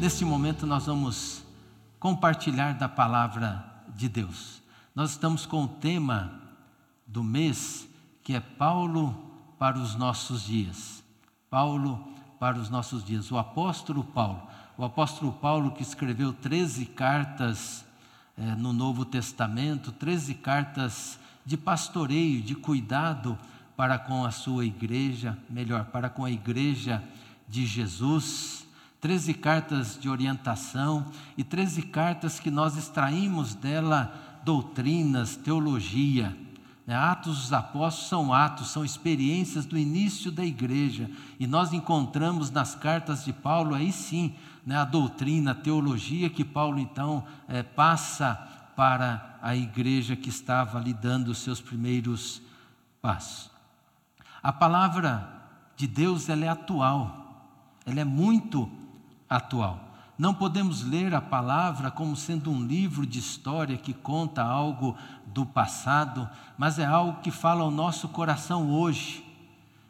Neste momento nós vamos compartilhar da palavra de Deus. Nós estamos com o tema do mês que é Paulo para os nossos dias. Paulo para os nossos dias. O apóstolo Paulo, o apóstolo Paulo que escreveu 13 cartas eh, no Novo Testamento, 13 cartas de pastoreio, de cuidado para com a sua igreja, melhor, para com a igreja de Jesus. 13 cartas de orientação e 13 cartas que nós extraímos dela doutrinas, teologia. Né, atos dos Apóstolos são atos, são experiências do início da igreja. E nós encontramos nas cartas de Paulo, aí sim, né, a doutrina, a teologia que Paulo então é, passa para a igreja que estava ali dando os seus primeiros passos. A palavra de Deus ela é atual, ela é muito atual. Não podemos ler a palavra como sendo um livro de história que conta algo do passado, mas é algo que fala ao nosso coração hoje.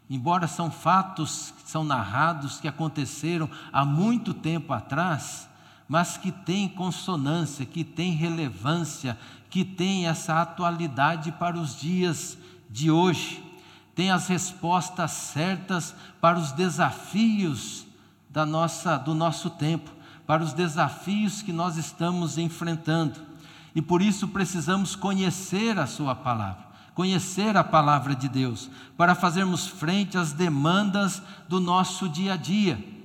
Embora são fatos que são narrados que aconteceram há muito tempo atrás, mas que têm consonância, que têm relevância, que têm essa atualidade para os dias de hoje. Tem as respostas certas para os desafios da nossa, do nosso tempo, para os desafios que nós estamos enfrentando. E por isso precisamos conhecer a Sua palavra, conhecer a palavra de Deus, para fazermos frente às demandas do nosso dia a dia.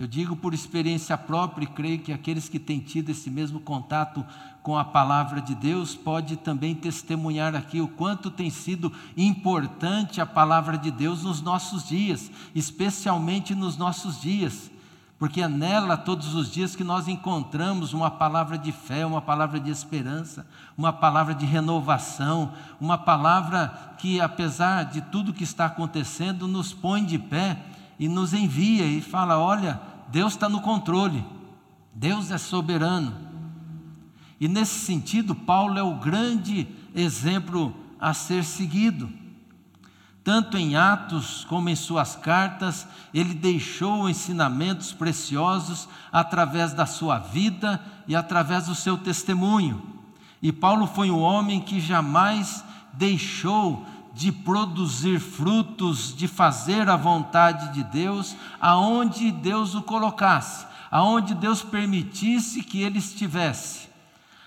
Eu digo por experiência própria e creio que aqueles que têm tido esse mesmo contato com a palavra de Deus pode também testemunhar aqui o quanto tem sido importante a palavra de Deus nos nossos dias, especialmente nos nossos dias, porque é nela todos os dias que nós encontramos uma palavra de fé, uma palavra de esperança, uma palavra de renovação, uma palavra que apesar de tudo que está acontecendo nos põe de pé e nos envia e fala: olha Deus está no controle, Deus é soberano. E nesse sentido, Paulo é o grande exemplo a ser seguido. Tanto em Atos como em suas cartas, ele deixou ensinamentos preciosos através da sua vida e através do seu testemunho. E Paulo foi um homem que jamais deixou de produzir frutos, de fazer a vontade de Deus, aonde Deus o colocasse, aonde Deus permitisse que ele estivesse.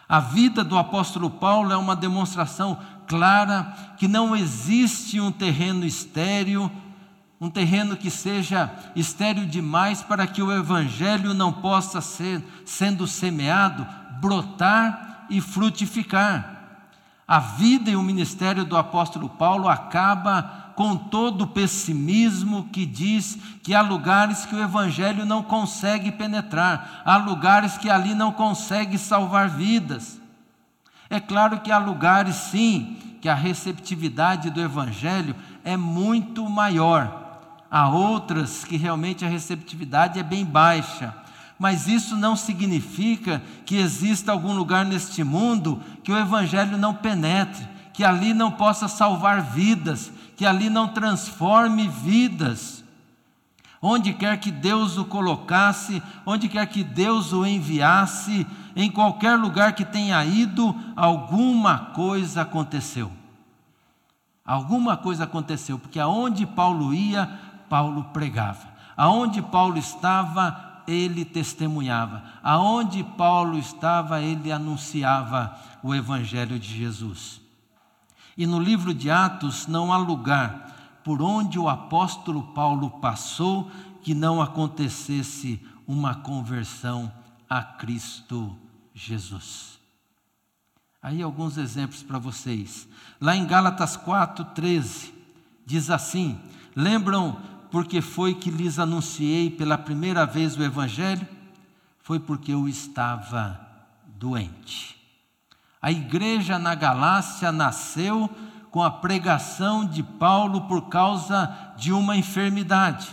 A vida do apóstolo Paulo é uma demonstração clara que não existe um terreno estéril, um terreno que seja estéril demais para que o evangelho não possa ser sendo semeado, brotar e frutificar. A vida e o ministério do apóstolo Paulo acaba com todo o pessimismo que diz que há lugares que o evangelho não consegue penetrar, há lugares que ali não consegue salvar vidas. É claro que há lugares sim que a receptividade do evangelho é muito maior. Há outras que realmente a receptividade é bem baixa mas isso não significa que exista algum lugar neste mundo que o Evangelho não penetre, que ali não possa salvar vidas, que ali não transforme vidas. Onde quer que Deus o colocasse, onde quer que Deus o enviasse, em qualquer lugar que tenha ido, alguma coisa aconteceu. Alguma coisa aconteceu, porque aonde Paulo ia, Paulo pregava. Aonde Paulo estava, ele testemunhava. Aonde Paulo estava, ele anunciava o Evangelho de Jesus. E no livro de Atos não há lugar por onde o apóstolo Paulo passou que não acontecesse uma conversão a Cristo Jesus. Aí alguns exemplos para vocês. Lá em Gálatas 4:13 diz assim: Lembram porque foi que lhes anunciei pela primeira vez o Evangelho? Foi porque eu estava doente. A igreja na Galácia nasceu com a pregação de Paulo por causa de uma enfermidade.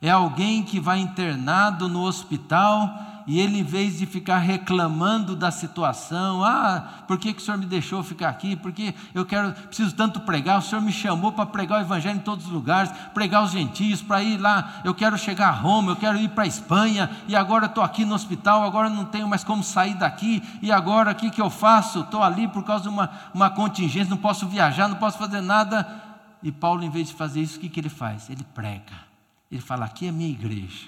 É alguém que vai internado no hospital e ele, em vez de ficar reclamando da situação, ah, por que, que o Senhor me deixou ficar aqui? Porque eu quero, preciso tanto pregar, o Senhor me chamou para pregar o Evangelho em todos os lugares, pregar os gentios, para ir lá, eu quero chegar a Roma, eu quero ir para a Espanha, e agora estou aqui no hospital, agora não tenho mais como sair daqui, e agora o que, que eu faço? Estou ali por causa de uma, uma contingência, não posso viajar, não posso fazer nada. E Paulo, em vez de fazer isso, o que, que ele faz? Ele prega. Ele fala: aqui é minha igreja.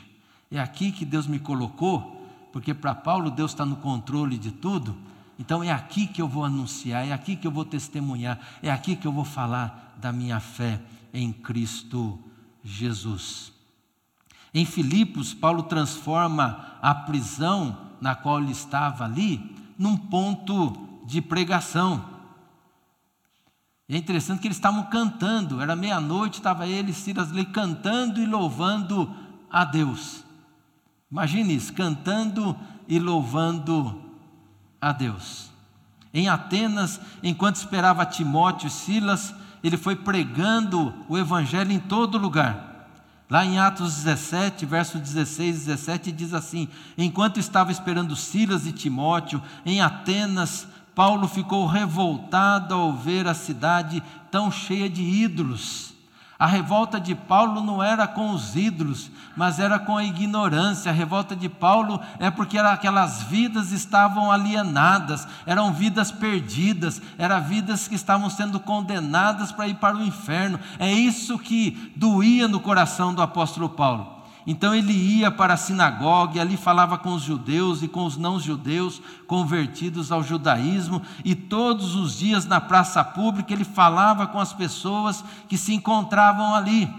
É aqui que Deus me colocou, porque para Paulo Deus está no controle de tudo. Então é aqui que eu vou anunciar, é aqui que eu vou testemunhar, é aqui que eu vou falar da minha fé em Cristo Jesus. Em Filipos, Paulo transforma a prisão na qual ele estava ali num ponto de pregação. É interessante que eles estavam cantando, era meia-noite, estava ele e Silas ali cantando e louvando a Deus. Imagine isso, cantando e louvando a Deus. Em Atenas, enquanto esperava Timóteo e Silas, ele foi pregando o evangelho em todo lugar. Lá em Atos 17, verso 16 e 17, diz assim: Enquanto estava esperando Silas e Timóteo, em Atenas, Paulo ficou revoltado ao ver a cidade tão cheia de ídolos a revolta de Paulo não era com os ídolos, mas era com a ignorância. A revolta de Paulo é porque aquelas vidas estavam alienadas, eram vidas perdidas, eram vidas que estavam sendo condenadas para ir para o inferno. É isso que doía no coração do apóstolo Paulo. Então ele ia para a sinagoga e ali falava com os judeus e com os não-judeus convertidos ao judaísmo, e todos os dias na praça pública ele falava com as pessoas que se encontravam ali.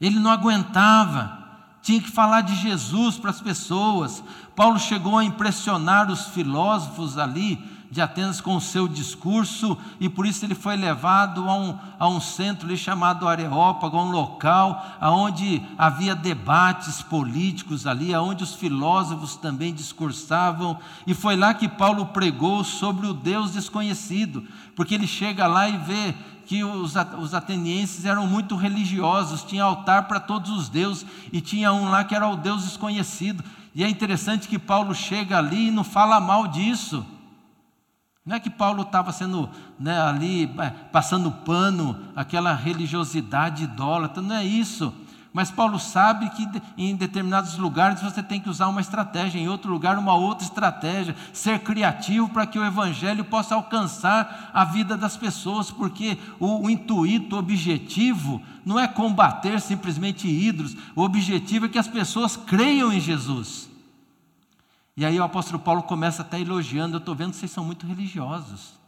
Ele não aguentava, tinha que falar de Jesus para as pessoas. Paulo chegou a impressionar os filósofos ali, de Atenas com o seu discurso, e por isso ele foi levado a um, a um centro ali chamado Areópago, um local onde havia debates políticos ali, onde os filósofos também discursavam, e foi lá que Paulo pregou sobre o Deus desconhecido, porque ele chega lá e vê que os, os atenienses eram muito religiosos, tinha altar para todos os deuses, e tinha um lá que era o Deus desconhecido. E é interessante que Paulo chega ali e não fala mal disso. Não é que Paulo estava sendo né, ali é, passando pano, aquela religiosidade idólatra, não é isso. Mas Paulo sabe que em determinados lugares você tem que usar uma estratégia, em outro lugar, uma outra estratégia, ser criativo para que o Evangelho possa alcançar a vida das pessoas, porque o, o intuito, o objetivo, não é combater simplesmente ídolos, o objetivo é que as pessoas creiam em Jesus. E aí o apóstolo Paulo começa até elogiando: Eu estou vendo que vocês são muito religiosos.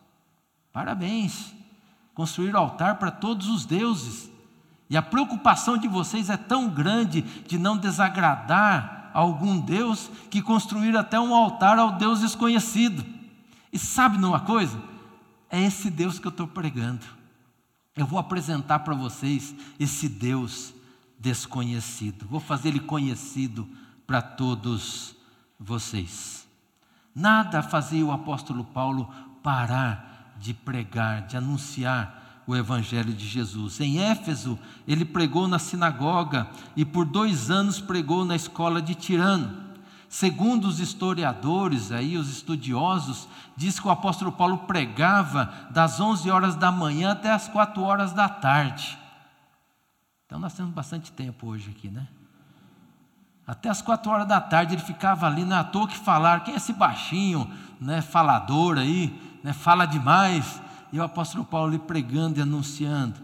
Parabéns. Construir altar para todos os deuses. E a preocupação de vocês é tão grande de não desagradar algum Deus que construir até um altar ao Deus desconhecido. E sabe numa coisa? É esse Deus que eu estou pregando. Eu vou apresentar para vocês esse Deus desconhecido. Vou fazer ele conhecido para todos vocês. Nada fazia o apóstolo Paulo parar de pregar, de anunciar o Evangelho de Jesus. Em Éfeso, ele pregou na sinagoga e por dois anos pregou na escola de Tirano. Segundo os historiadores, aí, os estudiosos, diz que o apóstolo Paulo pregava das 11 horas da manhã até as 4 horas da tarde. Então nós temos bastante tempo hoje aqui, né? Até as quatro horas da tarde ele ficava ali, não é à toa que falar, quem é esse baixinho, né, falador aí, né, fala demais. E o apóstolo Paulo ali pregando e anunciando.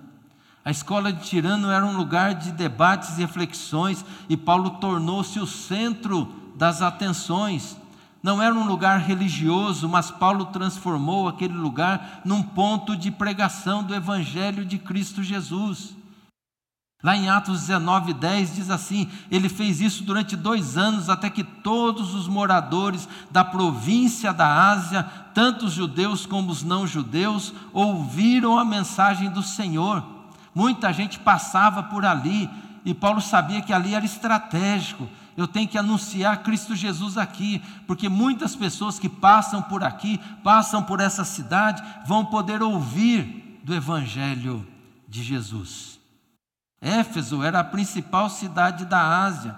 A escola de Tirano era um lugar de debates e reflexões, e Paulo tornou-se o centro das atenções. Não era um lugar religioso, mas Paulo transformou aquele lugar num ponto de pregação do Evangelho de Cristo Jesus. Lá em Atos 19, 10 diz assim: ele fez isso durante dois anos, até que todos os moradores da província da Ásia, tanto os judeus como os não-judeus, ouviram a mensagem do Senhor. Muita gente passava por ali, e Paulo sabia que ali era estratégico. Eu tenho que anunciar Cristo Jesus aqui, porque muitas pessoas que passam por aqui, passam por essa cidade, vão poder ouvir do Evangelho de Jesus. Éfeso era a principal cidade da Ásia.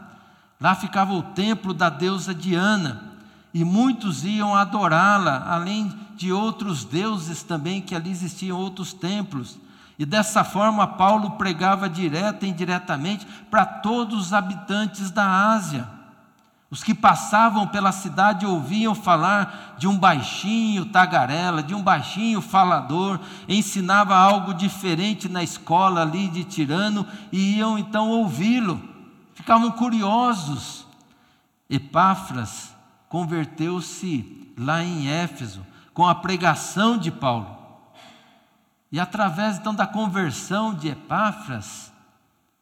Lá ficava o templo da deusa Diana, e muitos iam adorá-la, além de outros deuses também, que ali existiam outros templos. E dessa forma, Paulo pregava direta e indiretamente para todos os habitantes da Ásia. Os que passavam pela cidade ouviam falar de um baixinho tagarela, de um baixinho falador, ensinava algo diferente na escola ali de Tirano e iam então ouvi-lo. Ficavam curiosos. Epáfras converteu-se lá em Éfeso com a pregação de Paulo. E através então da conversão de Epáfras,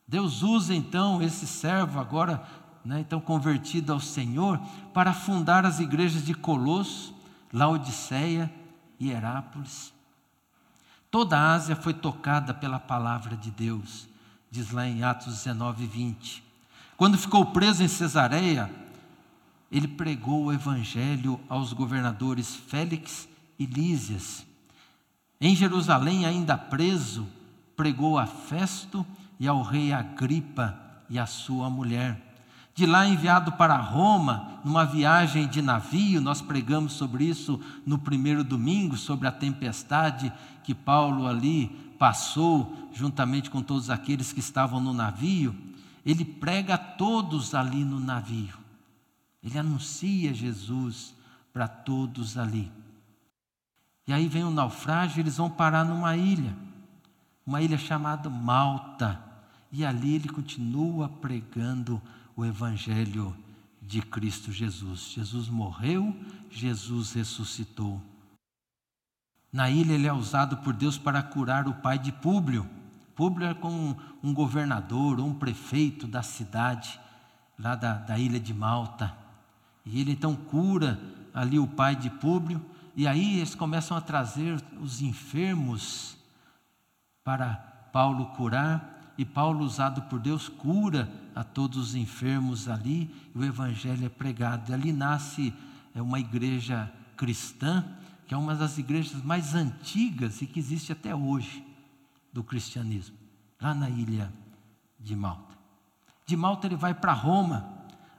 Deus usa então esse servo agora né, então convertido ao Senhor, para fundar as igrejas de Colosso, Laodiceia e Herápolis. Toda a Ásia foi tocada pela palavra de Deus, diz lá em Atos 19, 20. Quando ficou preso em Cesareia, ele pregou o evangelho aos governadores Félix e Lísias. Em Jerusalém, ainda preso, pregou a Festo e ao rei Agripa e a sua mulher de lá enviado para Roma, numa viagem de navio, nós pregamos sobre isso no primeiro domingo, sobre a tempestade que Paulo ali passou, juntamente com todos aqueles que estavam no navio. Ele prega a todos ali no navio, ele anuncia Jesus para todos ali. E aí vem o naufrágio, eles vão parar numa ilha, uma ilha chamada Malta, e ali ele continua pregando o Evangelho de Cristo Jesus. Jesus morreu, Jesus ressuscitou. Na ilha ele é usado por Deus para curar o pai de Públio. Públio é como um governador ou um prefeito da cidade, lá da, da ilha de Malta. E ele então cura ali o pai de Públio, e aí eles começam a trazer os enfermos para Paulo curar, e Paulo, usado por Deus, cura a todos os enfermos ali, e o evangelho é pregado. E ali nasce é, uma igreja cristã, que é uma das igrejas mais antigas e que existe até hoje do cristianismo, lá na ilha de Malta. De Malta ele vai para Roma.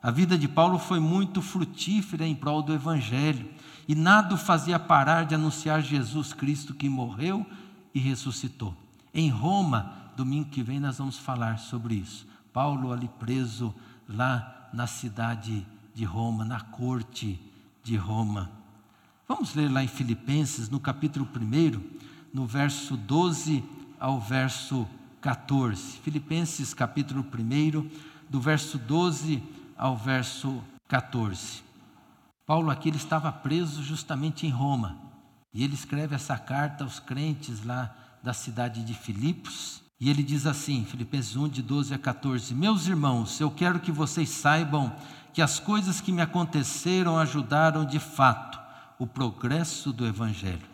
A vida de Paulo foi muito frutífera em prol do evangelho, e nada o fazia parar de anunciar Jesus Cristo que morreu e ressuscitou. Em Roma, Domingo que vem nós vamos falar sobre isso. Paulo ali preso lá na cidade de Roma, na corte de Roma. Vamos ler lá em Filipenses, no capítulo 1, no verso 12 ao verso 14. Filipenses, capítulo 1, do verso 12 ao verso 14. Paulo aqui ele estava preso justamente em Roma. E ele escreve essa carta aos crentes lá da cidade de Filipos. E ele diz assim, Filipenses 1, de 12 a 14: Meus irmãos, eu quero que vocês saibam que as coisas que me aconteceram ajudaram de fato o progresso do Evangelho.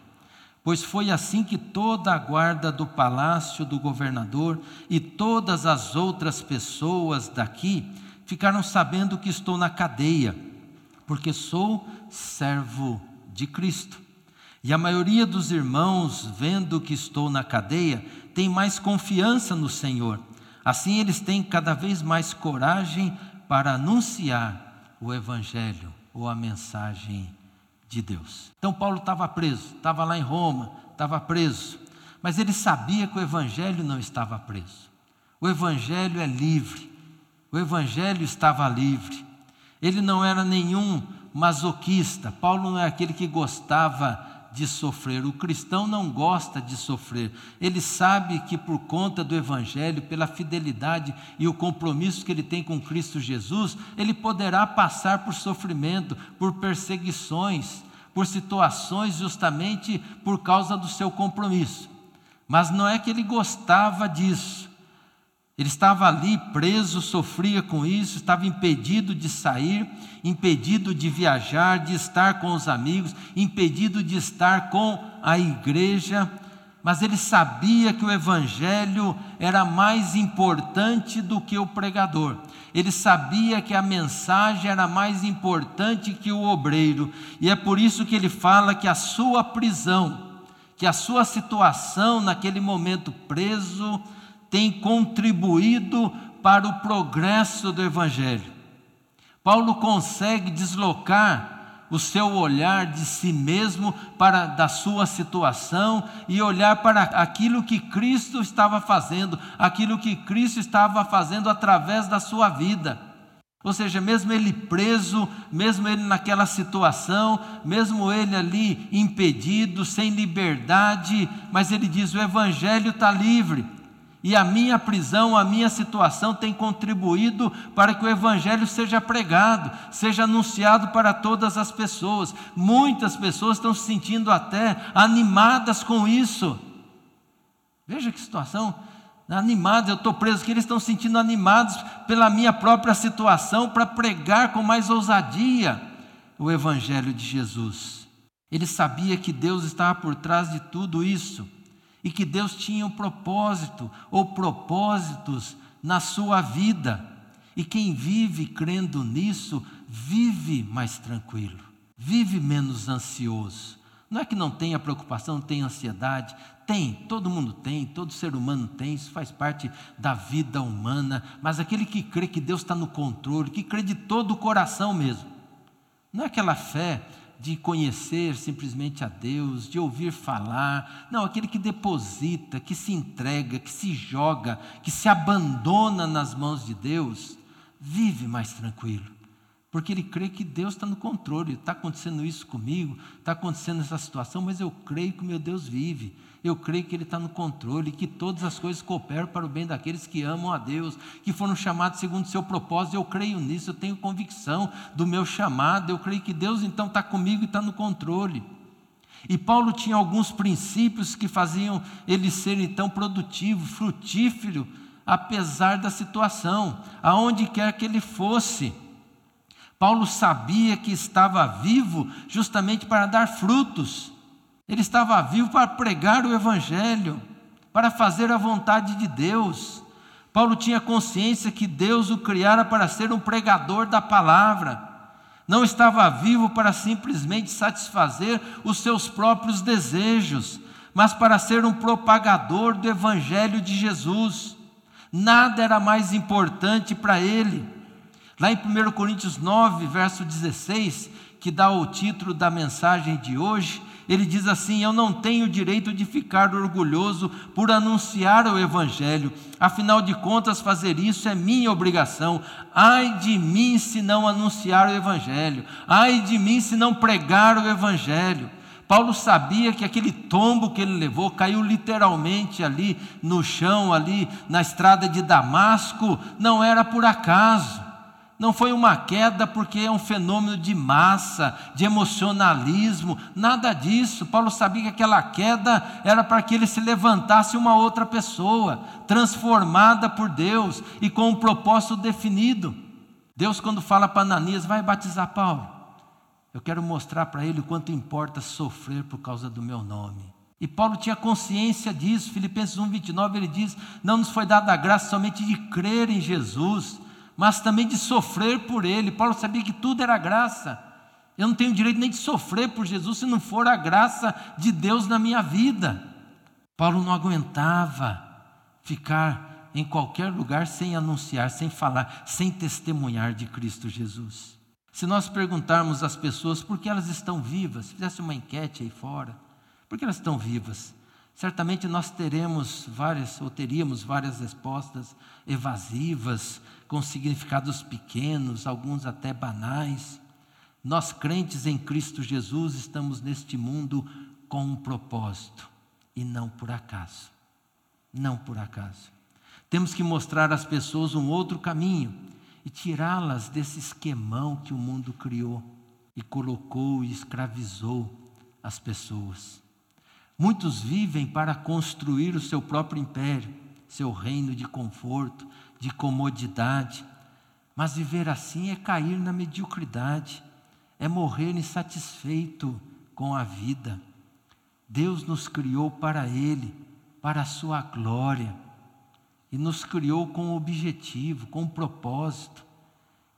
Pois foi assim que toda a guarda do palácio do governador e todas as outras pessoas daqui ficaram sabendo que estou na cadeia, porque sou servo de Cristo. E a maioria dos irmãos, vendo que estou na cadeia, tem mais confiança no Senhor. Assim, eles têm cada vez mais coragem para anunciar o Evangelho ou a mensagem de Deus. Então, Paulo estava preso, estava lá em Roma, estava preso, mas ele sabia que o Evangelho não estava preso. O Evangelho é livre, o Evangelho estava livre. Ele não era nenhum masoquista, Paulo não é aquele que gostava de sofrer. O cristão não gosta de sofrer. Ele sabe que por conta do Evangelho, pela fidelidade e o compromisso que ele tem com Cristo Jesus, ele poderá passar por sofrimento, por perseguições, por situações justamente por causa do seu compromisso. Mas não é que ele gostava disso. Ele estava ali preso, sofria com isso, estava impedido de sair, impedido de viajar, de estar com os amigos, impedido de estar com a igreja, mas ele sabia que o evangelho era mais importante do que o pregador. Ele sabia que a mensagem era mais importante que o obreiro, e é por isso que ele fala que a sua prisão, que a sua situação naquele momento preso, tem contribuído para o progresso do Evangelho. Paulo consegue deslocar o seu olhar de si mesmo para da sua situação e olhar para aquilo que Cristo estava fazendo, aquilo que Cristo estava fazendo através da sua vida. Ou seja, mesmo ele preso, mesmo ele naquela situação, mesmo ele ali impedido, sem liberdade, mas ele diz: o Evangelho está livre. E a minha prisão, a minha situação tem contribuído para que o Evangelho seja pregado, seja anunciado para todas as pessoas. Muitas pessoas estão se sentindo até animadas com isso. Veja que situação animados, eu estou preso, que eles estão se sentindo animados pela minha própria situação para pregar com mais ousadia o Evangelho de Jesus. Ele sabia que Deus estava por trás de tudo isso e que Deus tinha um propósito ou propósitos na sua vida. E quem vive crendo nisso, vive mais tranquilo, vive menos ansioso. Não é que não tenha preocupação, não tenha ansiedade, tem, todo mundo tem, todo ser humano tem, isso faz parte da vida humana, mas aquele que crê que Deus está no controle, que crê de todo o coração mesmo, não é aquela fé de conhecer simplesmente a Deus, de ouvir falar. Não, aquele que deposita, que se entrega, que se joga, que se abandona nas mãos de Deus, vive mais tranquilo. Porque ele crê que Deus está no controle, está acontecendo isso comigo, está acontecendo essa situação, mas eu creio que meu Deus vive, eu creio que Ele está no controle, que todas as coisas cooperam para o bem daqueles que amam a Deus, que foram chamados segundo o seu propósito. Eu creio nisso, eu tenho convicção do meu chamado, eu creio que Deus então está comigo e está no controle. E Paulo tinha alguns princípios que faziam ele ser então produtivo, frutífero, apesar da situação, aonde quer que ele fosse. Paulo sabia que estava vivo justamente para dar frutos. Ele estava vivo para pregar o Evangelho, para fazer a vontade de Deus. Paulo tinha consciência que Deus o criara para ser um pregador da palavra. Não estava vivo para simplesmente satisfazer os seus próprios desejos, mas para ser um propagador do Evangelho de Jesus. Nada era mais importante para ele. Lá em 1 Coríntios 9, verso 16, que dá o título da mensagem de hoje, ele diz assim: Eu não tenho direito de ficar orgulhoso por anunciar o Evangelho, afinal de contas, fazer isso é minha obrigação. Ai de mim se não anunciar o Evangelho, ai de mim se não pregar o Evangelho. Paulo sabia que aquele tombo que ele levou caiu literalmente ali no chão, ali na estrada de Damasco, não era por acaso. Não foi uma queda porque é um fenômeno de massa, de emocionalismo, nada disso. Paulo sabia que aquela queda era para que ele se levantasse uma outra pessoa, transformada por Deus e com um propósito definido. Deus, quando fala para Ananias, vai batizar Paulo. Eu quero mostrar para ele o quanto importa sofrer por causa do meu nome. E Paulo tinha consciência disso. Filipenses 1, 29, ele diz: Não nos foi dada a graça somente de crer em Jesus mas também de sofrer por Ele. Paulo sabia que tudo era graça. Eu não tenho direito nem de sofrer por Jesus se não for a graça de Deus na minha vida. Paulo não aguentava ficar em qualquer lugar sem anunciar, sem falar, sem testemunhar de Cristo Jesus. Se nós perguntarmos às pessoas por que elas estão vivas, fizesse uma enquete aí fora, por que elas estão vivas? Certamente nós teremos várias, ou teríamos várias respostas evasivas, com significados pequenos, alguns até banais. Nós, crentes em Cristo Jesus, estamos neste mundo com um propósito e não por acaso. Não por acaso. Temos que mostrar às pessoas um outro caminho e tirá-las desse esquemão que o mundo criou e colocou e escravizou as pessoas. Muitos vivem para construir o seu próprio império, seu reino de conforto, de comodidade. Mas viver assim é cair na mediocridade, é morrer insatisfeito com a vida. Deus nos criou para Ele, para a Sua glória, e nos criou com objetivo, com propósito,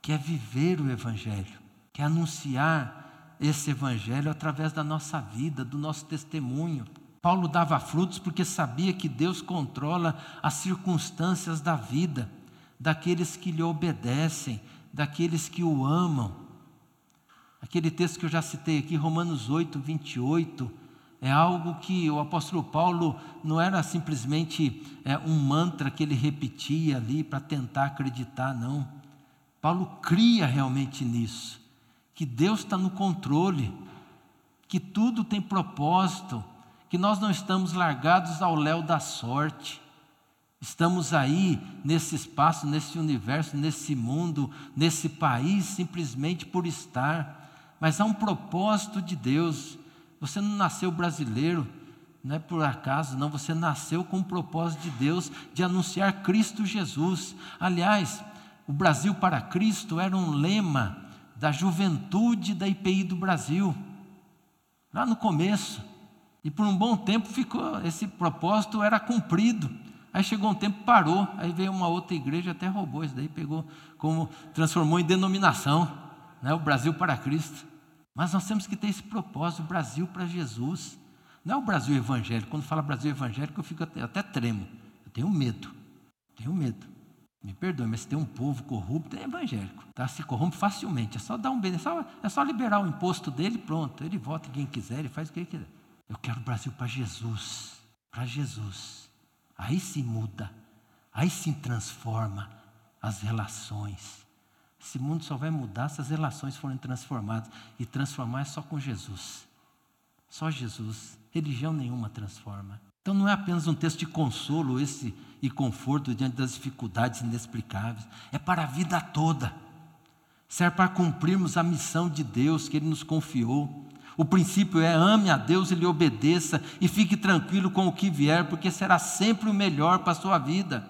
que é viver o Evangelho, que é anunciar esse evangelho através da nossa vida, do nosso testemunho. Paulo dava frutos porque sabia que Deus controla as circunstâncias da vida daqueles que lhe obedecem, daqueles que o amam. Aquele texto que eu já citei aqui, Romanos 8, 28, é algo que o apóstolo Paulo não era simplesmente é, um mantra que ele repetia ali para tentar acreditar, não. Paulo cria realmente nisso, que Deus está no controle, que tudo tem propósito, que nós não estamos largados ao léu da sorte. Estamos aí nesse espaço, nesse universo, nesse mundo, nesse país, simplesmente por estar. Mas há um propósito de Deus. Você não nasceu brasileiro, não é por acaso, não. Você nasceu com o propósito de Deus de anunciar Cristo Jesus. Aliás, o Brasil para Cristo era um lema da juventude da IPI do Brasil, lá no começo. E por um bom tempo ficou, esse propósito era cumprido. Aí chegou um tempo, parou, aí veio uma outra igreja, até roubou isso daí, pegou, como transformou em denominação, né, o Brasil para Cristo. Mas nós temos que ter esse propósito, o Brasil para Jesus. Não é o Brasil evangélico. Quando fala Brasil evangélico, eu fico até, até tremo. Eu tenho medo. Tenho medo. Me perdoe, mas se tem um povo corrupto, é evangélico. Tá? Se corrompe facilmente. É só dar um bem, é só, é só liberar o imposto dele, pronto. Ele vota quem quiser, ele faz o que ele quiser. Eu quero o Brasil para Jesus. Para Jesus. Aí se muda, aí se transforma as relações. Esse mundo só vai mudar se as relações forem transformadas. E transformar é só com Jesus. Só Jesus. Religião nenhuma transforma. Então não é apenas um texto de consolo esse e conforto diante das dificuldades inexplicáveis. É para a vida toda. Serve para cumprirmos a missão de Deus que Ele nos confiou. O princípio é ame a Deus e lhe obedeça e fique tranquilo com o que vier, porque será sempre o melhor para a sua vida.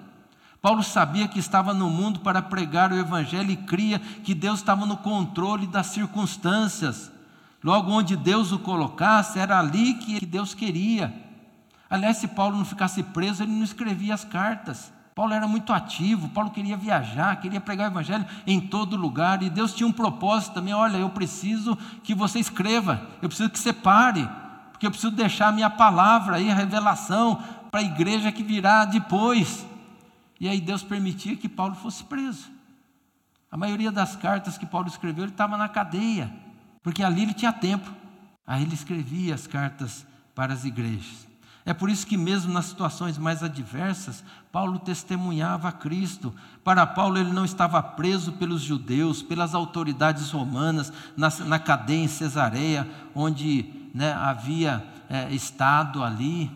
Paulo sabia que estava no mundo para pregar o Evangelho e cria que Deus estava no controle das circunstâncias. Logo, onde Deus o colocasse, era ali que Deus queria. Aliás, se Paulo não ficasse preso, ele não escrevia as cartas. Paulo era muito ativo, Paulo queria viajar, queria pregar o evangelho em todo lugar, e Deus tinha um propósito também: olha, eu preciso que você escreva, eu preciso que você pare, porque eu preciso deixar a minha palavra aí, a revelação, para a igreja que virá depois. E aí Deus permitia que Paulo fosse preso. A maioria das cartas que Paulo escreveu, ele estava na cadeia, porque ali ele tinha tempo. Aí ele escrevia as cartas para as igrejas. É por isso que, mesmo nas situações mais adversas, Paulo testemunhava a Cristo. Para Paulo, ele não estava preso pelos judeus, pelas autoridades romanas, na, na cadeia em Cesareia, onde né, havia é, estado ali.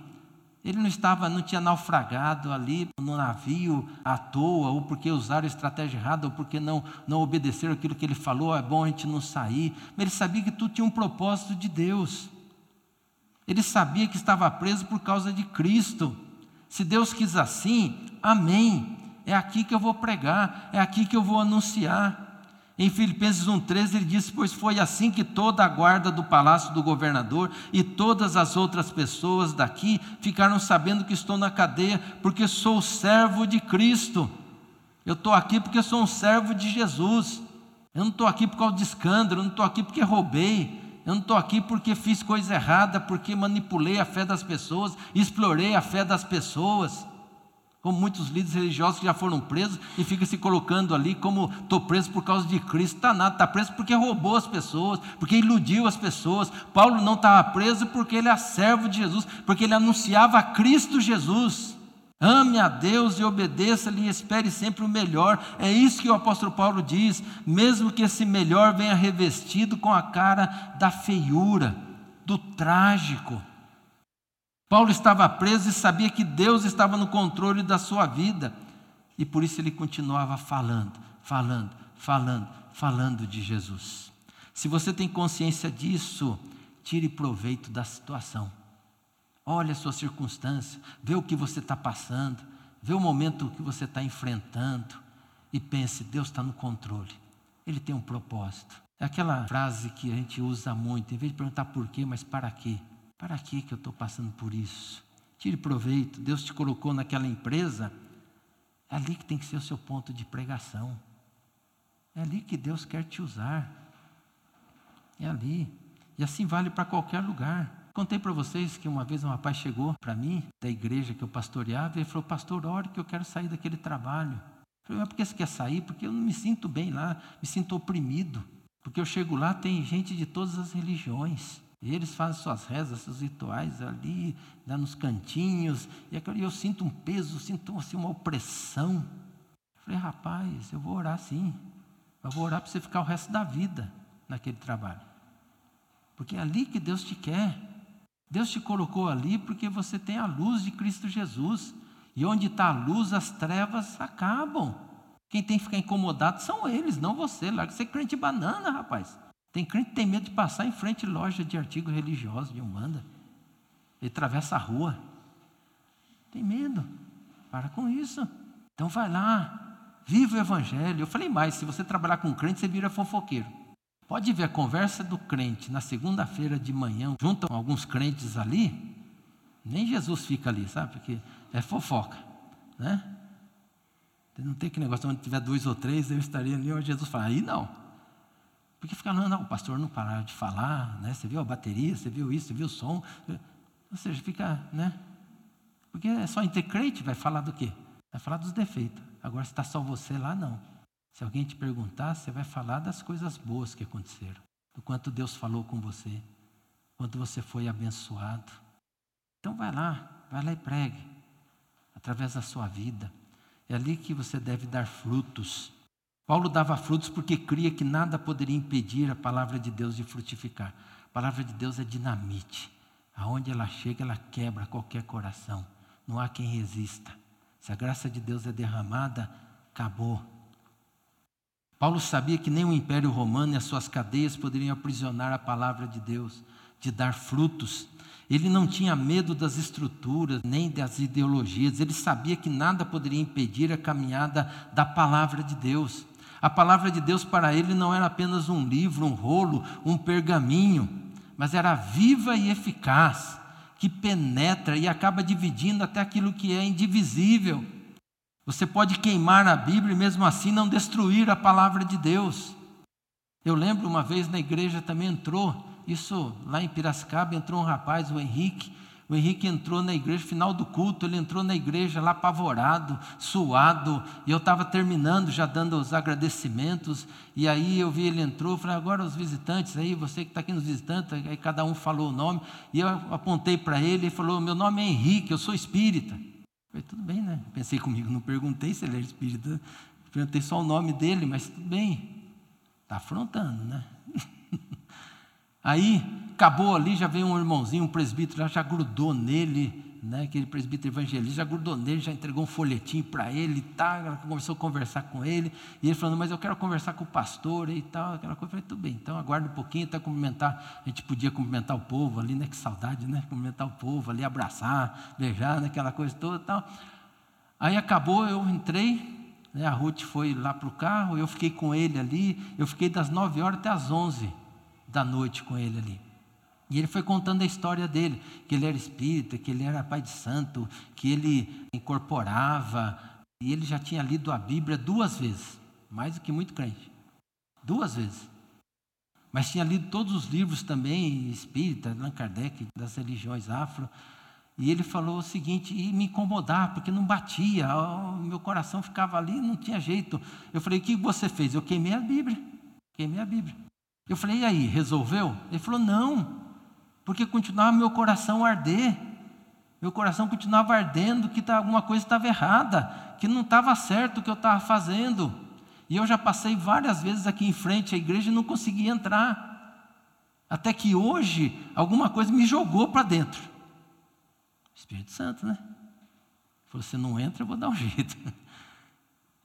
Ele não estava, não tinha naufragado ali no navio à toa, ou porque usaram estratégia errada, ou porque não, não obedeceram aquilo que ele falou, é bom a gente não sair. Mas ele sabia que tudo tinha um propósito de Deus. Ele sabia que estava preso por causa de Cristo. Se Deus quis assim, amém. É aqui que eu vou pregar, é aqui que eu vou anunciar. Em Filipenses 1,13 ele diz: Pois foi assim que toda a guarda do palácio do governador e todas as outras pessoas daqui ficaram sabendo que estou na cadeia, porque sou servo de Cristo. Eu estou aqui porque sou um servo de Jesus. Eu não estou aqui por causa de escândalo, eu não estou aqui porque roubei, eu não estou aqui porque fiz coisa errada, porque manipulei a fé das pessoas, explorei a fé das pessoas. Como muitos líderes religiosos que já foram presos e ficam se colocando ali como estou preso por causa de Cristo. Está nada, está preso porque roubou as pessoas, porque iludiu as pessoas. Paulo não estava preso porque ele é servo de Jesus, porque ele anunciava Cristo Jesus. Ame a Deus e obedeça-lhe e espere sempre o melhor. É isso que o apóstolo Paulo diz, mesmo que esse melhor venha revestido com a cara da feiura, do trágico. Paulo estava preso e sabia que Deus estava no controle da sua vida, e por isso ele continuava falando, falando, falando, falando de Jesus. Se você tem consciência disso, tire proveito da situação. Olhe a sua circunstância, vê o que você está passando, vê o momento que você está enfrentando e pense: Deus está no controle, Ele tem um propósito. É aquela frase que a gente usa muito, em vez de perguntar por quê, mas para quê? Para quê que eu estou passando por isso? Tire proveito, Deus te colocou naquela empresa, é ali que tem que ser o seu ponto de pregação. É ali que Deus quer te usar. É ali. E assim vale para qualquer lugar. Contei para vocês que uma vez um rapaz chegou para mim, da igreja que eu pastoreava, e falou: Pastor, ore que eu quero sair daquele trabalho. falei, mas por que você quer sair? Porque eu não me sinto bem lá, me sinto oprimido. Porque eu chego lá, tem gente de todas as religiões. E eles fazem suas rezas, seus rituais ali, lá nos cantinhos. E eu sinto um peso, sinto assim, uma opressão. Eu falei, rapaz, eu vou orar sim. Eu vou orar para você ficar o resto da vida naquele trabalho. Porque é ali que Deus te quer. Deus te colocou ali porque você tem a luz de Cristo Jesus. E onde está a luz, as trevas acabam. Quem tem que ficar incomodado são eles, não você. Larga ser crente banana, rapaz. Tem crente que tem medo de passar em frente à loja de artigos religiosos de Umbanda. Ele atravessa a rua. Tem medo. Para com isso. Então vai lá, viva o Evangelho. Eu falei mais: se você trabalhar com crente, você vira fofoqueiro. Pode ver a conversa do crente na segunda-feira de manhã, junto com alguns crentes ali. Nem Jesus fica ali, sabe? Porque é fofoca, né? Não tem que negócio, onde tiver dois ou três, eu estaria ali, onde Jesus fala, aí não. Porque fica, não, não, o pastor não parava de falar, né? Você viu a bateria, você viu isso, você viu o som. Ou seja, fica, né? Porque é só entre crente, vai falar do quê? Vai falar dos defeitos. Agora, se está só você lá, não. Se alguém te perguntar, você vai falar das coisas boas que aconteceram. Do quanto Deus falou com você. Quanto você foi abençoado. Então vai lá, vai lá e pregue. Através da sua vida. É ali que você deve dar frutos. Paulo dava frutos porque cria que nada poderia impedir a palavra de Deus de frutificar. A palavra de Deus é dinamite. Aonde ela chega, ela quebra qualquer coração. Não há quem resista. Se a graça de Deus é derramada, acabou. Paulo sabia que nem o Império Romano e as suas cadeias poderiam aprisionar a palavra de Deus, de dar frutos. Ele não tinha medo das estruturas, nem das ideologias, ele sabia que nada poderia impedir a caminhada da palavra de Deus. A palavra de Deus para ele não era apenas um livro, um rolo, um pergaminho, mas era viva e eficaz, que penetra e acaba dividindo até aquilo que é indivisível. Você pode queimar a Bíblia e mesmo assim não destruir a palavra de Deus. Eu lembro uma vez na igreja também entrou isso lá em Piracicaba, entrou um rapaz, o Henrique. O Henrique entrou na igreja, final do culto, ele entrou na igreja lá apavorado, suado, e eu estava terminando, já dando os agradecimentos, e aí eu vi ele entrou, falei, agora os visitantes aí, você que está aqui nos visitantes, aí cada um falou o nome, e eu apontei para ele e falou, meu nome é Henrique, eu sou espírita. Falei, tudo bem, né? Pensei comigo, não perguntei se ele era espírita, perguntei só o nome dele, mas tudo bem. Está afrontando, né? Aí acabou ali, já veio um irmãozinho, um presbítero, já, grudou nele, né, aquele presbítero evangelista, já grudou nele, já entregou um folhetinho para ele tal, ela começou a conversar com ele, e ele falando, mas eu quero conversar com o pastor e tal, aquela coisa, eu falei, tudo bem, então aguarda um pouquinho até cumprimentar, a gente podia cumprimentar o povo ali, né, que saudade, né, cumprimentar o povo ali, abraçar, beijar, né, aquela coisa toda e tal. Aí acabou, eu entrei, né, a Ruth foi lá para o carro, eu fiquei com ele ali, eu fiquei das nove horas até as onze, da noite com ele ali. E ele foi contando a história dele, que ele era espírita, que ele era pai de santo, que ele incorporava, e ele já tinha lido a Bíblia duas vezes, mais do que muito crente. Duas vezes. Mas tinha lido todos os livros também, espírita, Allan Kardec, das religiões afro. E ele falou o seguinte, e me incomodar, porque não batia, o meu coração ficava ali, não tinha jeito. Eu falei, o que você fez? Eu queimei a Bíblia. Queimei a Bíblia. Eu falei, e aí, resolveu? Ele falou, não, porque continuava meu coração arder. Meu coração continuava ardendo que tá, alguma coisa estava errada, que não estava certo o que eu estava fazendo. E eu já passei várias vezes aqui em frente à igreja e não conseguia entrar. Até que hoje, alguma coisa me jogou para dentro. Espírito Santo, né? Falou: você não entra, eu vou dar um jeito.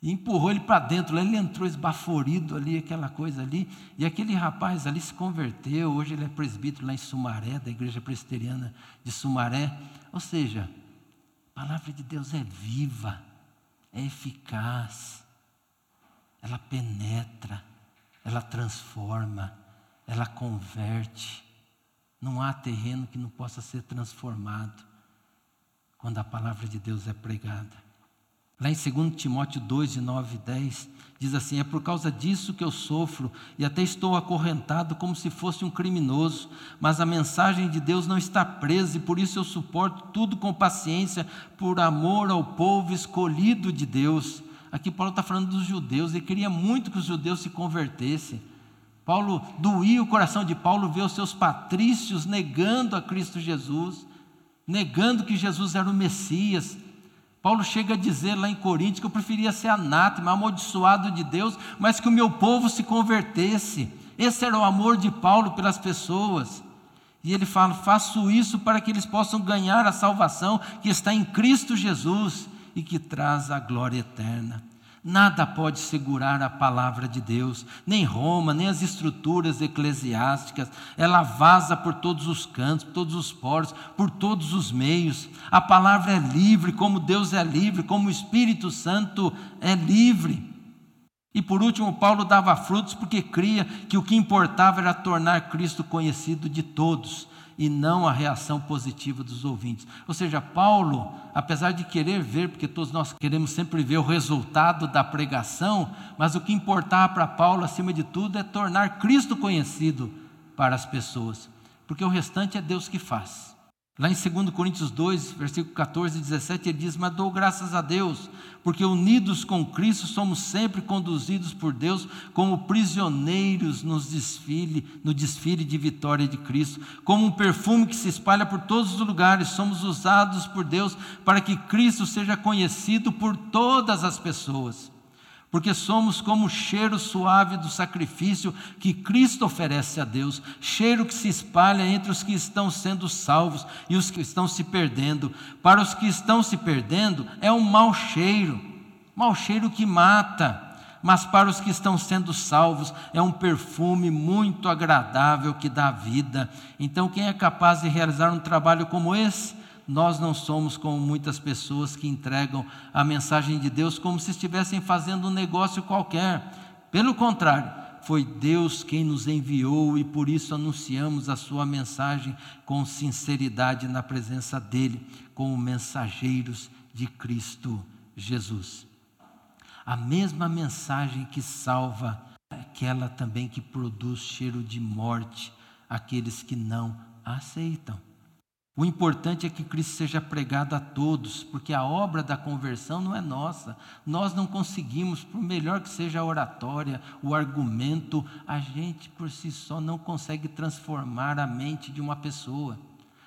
E empurrou ele para dentro, ele entrou esbaforido ali, aquela coisa ali. E aquele rapaz ali se converteu, hoje ele é presbítero lá em Sumaré, da igreja presbiteriana de Sumaré. Ou seja, a palavra de Deus é viva, é eficaz, ela penetra, ela transforma, ela converte. Não há terreno que não possa ser transformado quando a palavra de Deus é pregada. Lá em 2 Timóteo 2, de 9 e 10, diz assim: É por causa disso que eu sofro e até estou acorrentado como se fosse um criminoso, mas a mensagem de Deus não está presa e por isso eu suporto tudo com paciência, por amor ao povo escolhido de Deus. Aqui Paulo está falando dos judeus, ele queria muito que os judeus se convertessem. Paulo doía o coração de Paulo ver os seus patrícios negando a Cristo Jesus, negando que Jesus era o Messias. Paulo chega a dizer lá em Coríntios que eu preferia ser anátema, amaldiçoado de Deus, mas que o meu povo se convertesse. Esse era o amor de Paulo pelas pessoas. E ele fala: faço isso para que eles possam ganhar a salvação que está em Cristo Jesus e que traz a glória eterna. Nada pode segurar a palavra de Deus, nem Roma, nem as estruturas eclesiásticas. Ela vaza por todos os cantos, por todos os poros, por todos os meios. A palavra é livre, como Deus é livre, como o Espírito Santo é livre. E por último, Paulo dava frutos porque cria que o que importava era tornar Cristo conhecido de todos e não a reação positiva dos ouvintes. Ou seja, Paulo, apesar de querer ver, porque todos nós queremos sempre ver o resultado da pregação, mas o que importava para Paulo, acima de tudo, é tornar Cristo conhecido para as pessoas, porque o restante é Deus que faz. Lá em 2 Coríntios 2, versículo 14 e 17, ele diz: Mas dou graças a Deus, porque unidos com Cristo somos sempre conduzidos por Deus como prisioneiros nos desfile, no desfile de vitória de Cristo, como um perfume que se espalha por todos os lugares, somos usados por Deus para que Cristo seja conhecido por todas as pessoas porque somos como o cheiro suave do sacrifício que Cristo oferece a Deus, cheiro que se espalha entre os que estão sendo salvos e os que estão se perdendo. Para os que estão se perdendo, é um mau cheiro, mau cheiro que mata. Mas para os que estão sendo salvos, é um perfume muito agradável que dá vida. Então, quem é capaz de realizar um trabalho como esse? Nós não somos como muitas pessoas que entregam a mensagem de Deus como se estivessem fazendo um negócio qualquer. Pelo contrário, foi Deus quem nos enviou e por isso anunciamos a sua mensagem com sinceridade na presença dele, como mensageiros de Cristo Jesus. A mesma mensagem que salva, aquela também que produz cheiro de morte àqueles que não aceitam. O importante é que Cristo seja pregado a todos, porque a obra da conversão não é nossa. Nós não conseguimos, por melhor que seja a oratória, o argumento, a gente por si só não consegue transformar a mente de uma pessoa.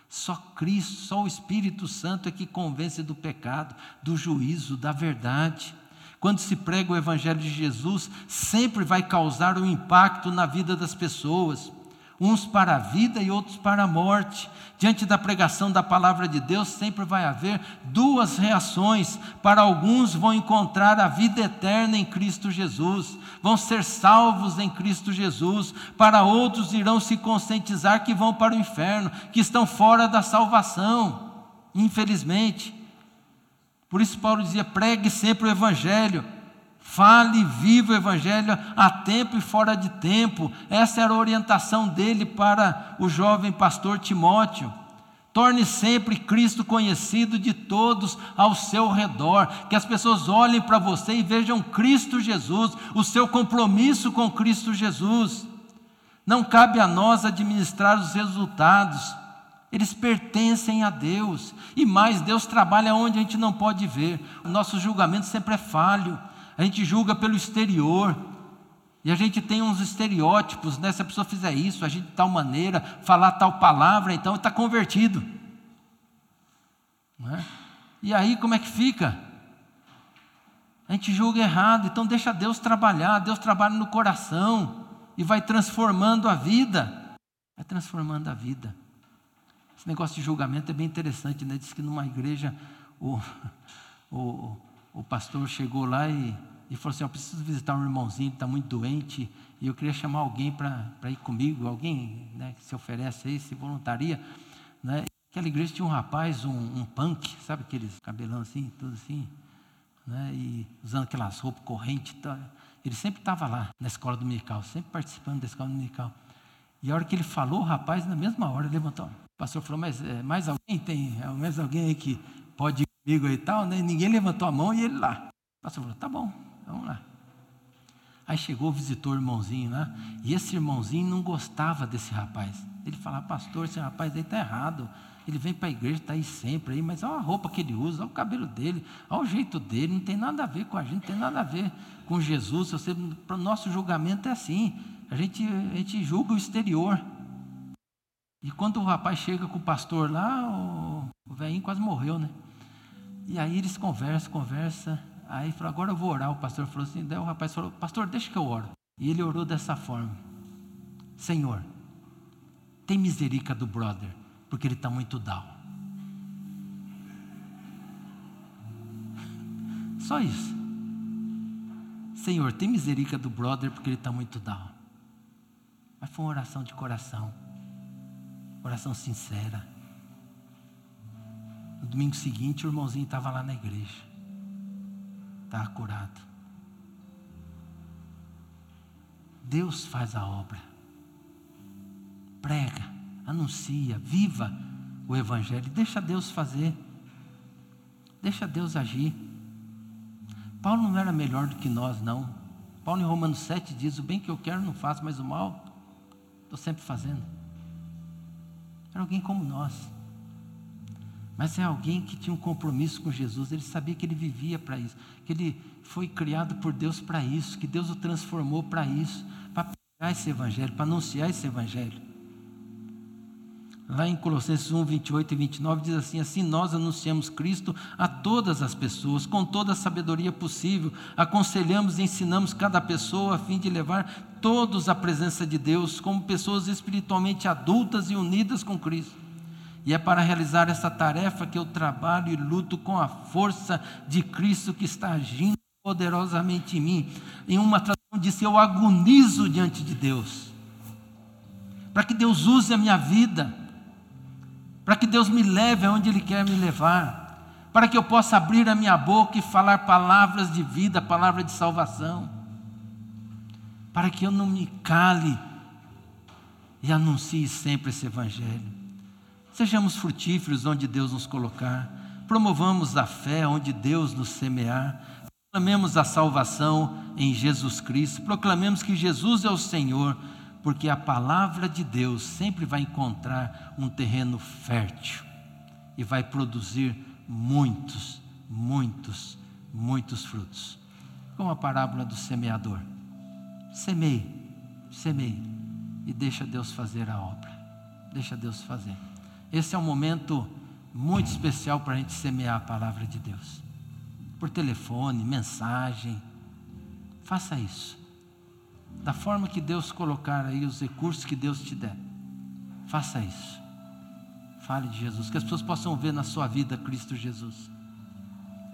Só Cristo, só o Espírito Santo é que convence do pecado, do juízo, da verdade. Quando se prega o Evangelho de Jesus, sempre vai causar um impacto na vida das pessoas uns para a vida e outros para a morte. Diante da pregação da palavra de Deus, sempre vai haver duas reações. Para alguns, vão encontrar a vida eterna em Cristo Jesus, vão ser salvos em Cristo Jesus. Para outros, irão se conscientizar que vão para o inferno, que estão fora da salvação, infelizmente. Por isso, Paulo dizia: pregue sempre o Evangelho. Fale, viva o Evangelho a tempo e fora de tempo. Essa era a orientação dele para o jovem pastor Timóteo. Torne sempre Cristo conhecido de todos ao seu redor. Que as pessoas olhem para você e vejam Cristo Jesus, o seu compromisso com Cristo Jesus. Não cabe a nós administrar os resultados, eles pertencem a Deus. E mais, Deus trabalha onde a gente não pode ver. O nosso julgamento sempre é falho a gente julga pelo exterior. E a gente tem uns estereótipos, né? Se a pessoa fizer isso, agir de tal maneira, falar tal palavra, então está convertido. Né? E aí como é que fica? A gente julga errado, então deixa Deus trabalhar, Deus trabalha no coração e vai transformando a vida. Vai transformando a vida. Esse negócio de julgamento é bem interessante, né? Diz que numa igreja o, o, o pastor chegou lá e e falou assim: Eu preciso visitar um irmãozinho que está muito doente e eu queria chamar alguém para ir comigo, alguém né, que se oferece aí, se voluntaria. Né? Aquela igreja tinha um rapaz, um, um punk, sabe aqueles cabelão assim, tudo assim, né? e usando aquelas roupas correntes. Ele sempre estava lá na escola dominical, sempre participando da escola dominical. E a hora que ele falou, o rapaz, na mesma hora, levantou. O pastor falou: Mas é, mais alguém tem? É, mais alguém aí que pode ir comigo e tal? Né? Ninguém levantou a mão e ele lá. O pastor falou: Tá bom. Vamos lá. Aí chegou, visitou o irmãozinho lá, e esse irmãozinho não gostava desse rapaz. Ele falava, pastor, esse rapaz aí está errado. ele vem para a igreja, está aí sempre aí, mas olha a roupa que ele usa, olha o cabelo dele, olha o jeito dele, não tem nada a ver com a gente, não tem nada a ver com Jesus. O nosso julgamento é assim, a gente, a gente julga o exterior. E quando o rapaz chega com o pastor lá, o, o velhinho quase morreu, né? E aí eles conversam, conversam. Aí falou, agora eu vou orar. O pastor falou assim, daí o rapaz falou, pastor, deixa que eu oro. E ele orou dessa forma. Senhor, tem misericórdia do brother, porque ele está muito down. Só isso. Senhor, tem misericórdia do brother, porque ele está muito down. Mas foi uma oração de coração. Oração sincera. No domingo seguinte, o irmãozinho estava lá na igreja. Estava curado. Deus faz a obra. Prega, anuncia, viva o Evangelho. Deixa Deus fazer. Deixa Deus agir. Paulo não era melhor do que nós, não. Paulo em Romanos 7 diz: O bem que eu quero não faço, mas o mal estou sempre fazendo. Era alguém como nós. Mas é alguém que tinha um compromisso com Jesus, ele sabia que ele vivia para isso, que ele foi criado por Deus para isso, que Deus o transformou para isso, para pregar esse evangelho, para anunciar esse evangelho. Lá em Colossenses 1, 28 e 29 diz assim: Assim nós anunciamos Cristo a todas as pessoas, com toda a sabedoria possível, aconselhamos e ensinamos cada pessoa a fim de levar todos à presença de Deus, como pessoas espiritualmente adultas e unidas com Cristo. E é para realizar essa tarefa que eu trabalho e luto com a força de Cristo que está agindo poderosamente em mim. Em uma tradução disse: Eu agonizo diante de Deus, para que Deus use a minha vida para que Deus me leve aonde Ele quer me levar, para que eu possa abrir a minha boca e falar palavras de vida, palavras de salvação, para que eu não me cale e anuncie sempre esse Evangelho. Sejamos frutíferos onde Deus nos colocar, promovamos a fé onde Deus nos semear, proclamemos a salvação em Jesus Cristo, proclamemos que Jesus é o Senhor porque a palavra de Deus sempre vai encontrar um terreno fértil e vai produzir muitos, muitos, muitos frutos. Como a parábola do semeador. Semeie, semeie e deixa Deus fazer a obra. Deixa Deus fazer. Esse é um momento muito especial para a gente semear a palavra de Deus. Por telefone, mensagem. Faça isso da forma que Deus colocar aí os recursos que Deus te der. Faça isso. Fale de Jesus, que as pessoas possam ver na sua vida Cristo Jesus.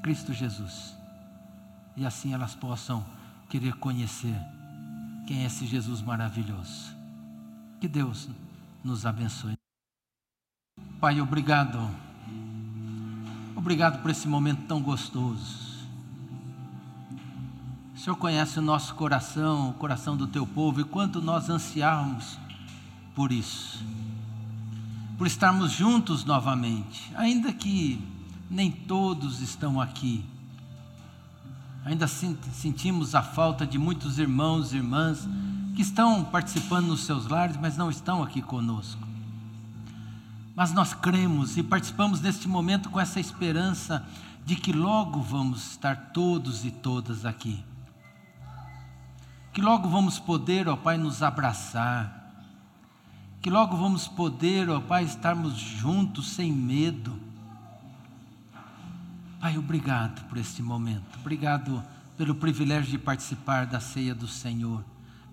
Cristo Jesus. E assim elas possam querer conhecer quem é esse Jesus maravilhoso. Que Deus nos abençoe. Pai, obrigado. Obrigado por esse momento tão gostoso. O Senhor conhece o nosso coração, o coração do teu povo, e quanto nós ansiarmos por isso, por estarmos juntos novamente, ainda que nem todos estão aqui, ainda sentimos a falta de muitos irmãos e irmãs que estão participando nos seus lares, mas não estão aqui conosco. Mas nós cremos e participamos neste momento com essa esperança de que logo vamos estar todos e todas aqui. Que logo vamos poder, ó Pai, nos abraçar, que logo vamos poder, ó Pai, estarmos juntos sem medo. Pai, obrigado por este momento, obrigado pelo privilégio de participar da ceia do Senhor,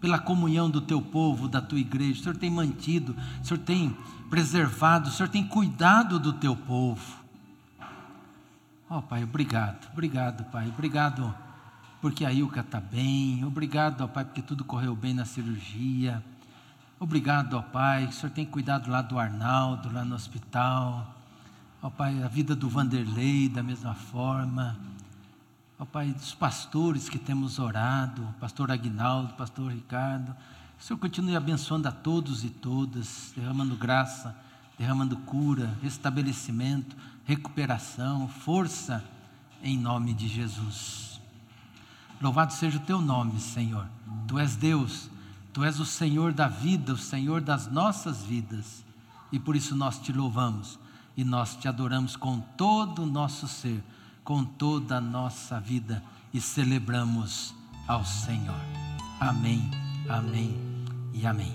pela comunhão do teu povo, da tua igreja. O Senhor tem mantido, o Senhor tem preservado, o Senhor tem cuidado do teu povo. Ó oh, Pai, obrigado, obrigado, Pai, obrigado porque a Ilka está bem. Obrigado, ó Pai, porque tudo correu bem na cirurgia. Obrigado, ó Pai, que o Senhor tem cuidado lá do Arnaldo, lá no hospital. Ó Pai, a vida do Vanderlei da mesma forma. Ó Pai, dos pastores que temos orado, pastor Aguinaldo, pastor Ricardo. Que o Senhor continue abençoando a todos e todas, derramando graça, derramando cura, restabelecimento, recuperação, força, em nome de Jesus. Louvado seja o teu nome, Senhor. Tu és Deus, tu és o Senhor da vida, o Senhor das nossas vidas. E por isso nós te louvamos e nós te adoramos com todo o nosso ser, com toda a nossa vida e celebramos ao Senhor. Amém, amém e amém.